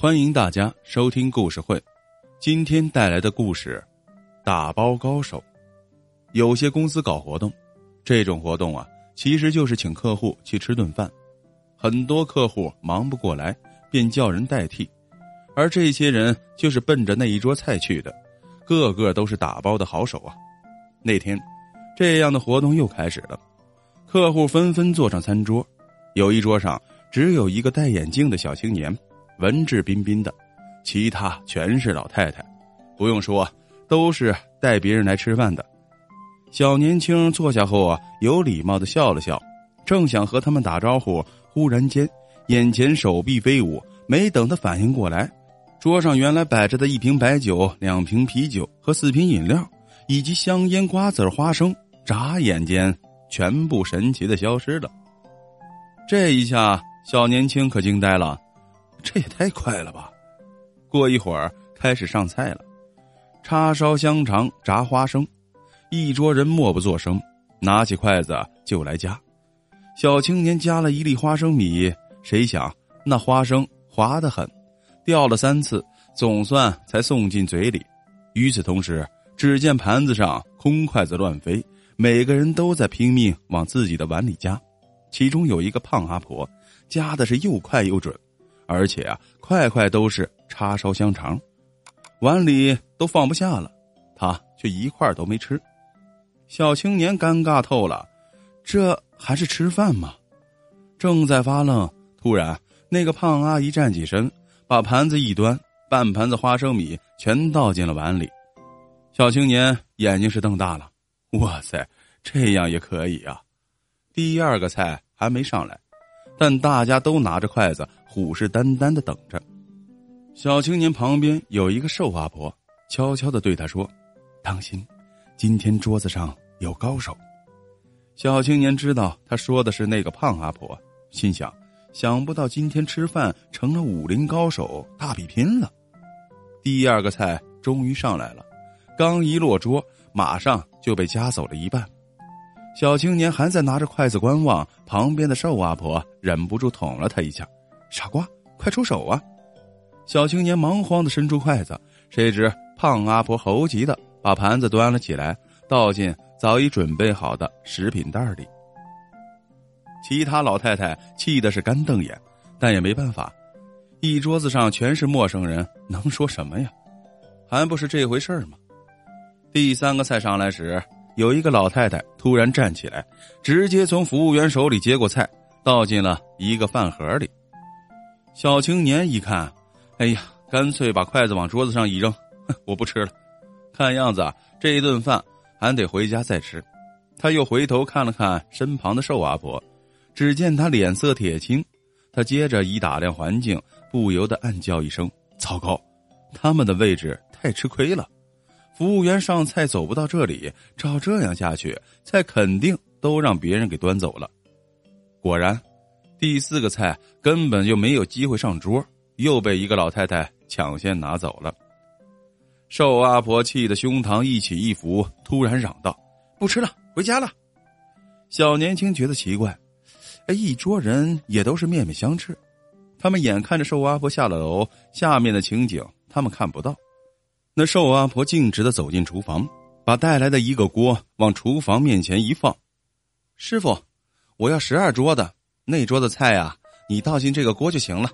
欢迎大家收听故事会。今天带来的故事：打包高手。有些公司搞活动，这种活动啊，其实就是请客户去吃顿饭。很多客户忙不过来，便叫人代替，而这些人就是奔着那一桌菜去的，个个都是打包的好手啊。那天，这样的活动又开始了，客户纷纷坐上餐桌，有一桌上。只有一个戴眼镜的小青年，文质彬彬的，其他全是老太太。不用说，都是带别人来吃饭的。小年轻坐下后啊，有礼貌的笑了笑，正想和他们打招呼，忽然间，眼前手臂飞舞，没等他反应过来，桌上原来摆着的一瓶白酒、两瓶啤酒和四瓶饮料，以及香烟、瓜子、花生，眨眼间全部神奇的消失了。这一下。小年轻可惊呆了，这也太快了吧！过一会儿开始上菜了，叉烧香肠、炸花生，一桌人默不作声，拿起筷子就来夹。小青年夹了一粒花生米，谁想那花生滑得很，掉了三次，总算才送进嘴里。与此同时，只见盘子上空筷子乱飞，每个人都在拼命往自己的碗里夹，其中有一个胖阿婆。夹的是又快又准，而且啊，块块都是叉烧香肠，碗里都放不下了，他却一块都没吃。小青年尴尬透了，这还是吃饭吗？正在发愣，突然那个胖阿姨站起身，把盘子一端，半盘子花生米全倒进了碗里。小青年眼睛是瞪大了，哇塞，这样也可以啊！第二个菜还没上来。但大家都拿着筷子，虎视眈眈的等着。小青年旁边有一个瘦阿婆，悄悄的对他说：“当心，今天桌子上有高手。”小青年知道他说的是那个胖阿婆，心想：想不到今天吃饭成了武林高手大比拼了。第二个菜终于上来了，刚一落桌，马上就被夹走了一半。小青年还在拿着筷子观望，旁边的瘦阿婆忍不住捅了他一下：“傻瓜，快出手啊！”小青年忙慌的伸出筷子，谁知胖阿婆猴急的把盘子端了起来，倒进早已准备好的食品袋里。其他老太太气的是干瞪眼，但也没办法，一桌子上全是陌生人，能说什么呀？还不是这回事吗？第三个菜上来时。有一个老太太突然站起来，直接从服务员手里接过菜，倒进了一个饭盒里。小青年一看，哎呀，干脆把筷子往桌子上一扔，我不吃了。看样子这一顿饭还得回家再吃。他又回头看了看身旁的瘦阿婆，只见她脸色铁青。他接着一打量环境，不由得暗叫一声：糟糕，他们的位置太吃亏了。服务员上菜走不到这里，照这样下去，菜肯定都让别人给端走了。果然，第四个菜根本就没有机会上桌，又被一个老太太抢先拿走了。瘦阿婆气得胸膛一起一伏，突然嚷道：“不吃了，回家了。”小年轻觉得奇怪，哎，一桌人也都是面面相觑，他们眼看着瘦阿婆下了楼，下面的情景他们看不到。那瘦阿婆径直的走进厨房，把带来的一个锅往厨房面前一放。师傅，我要十二桌的那桌子菜啊，你倒进这个锅就行了。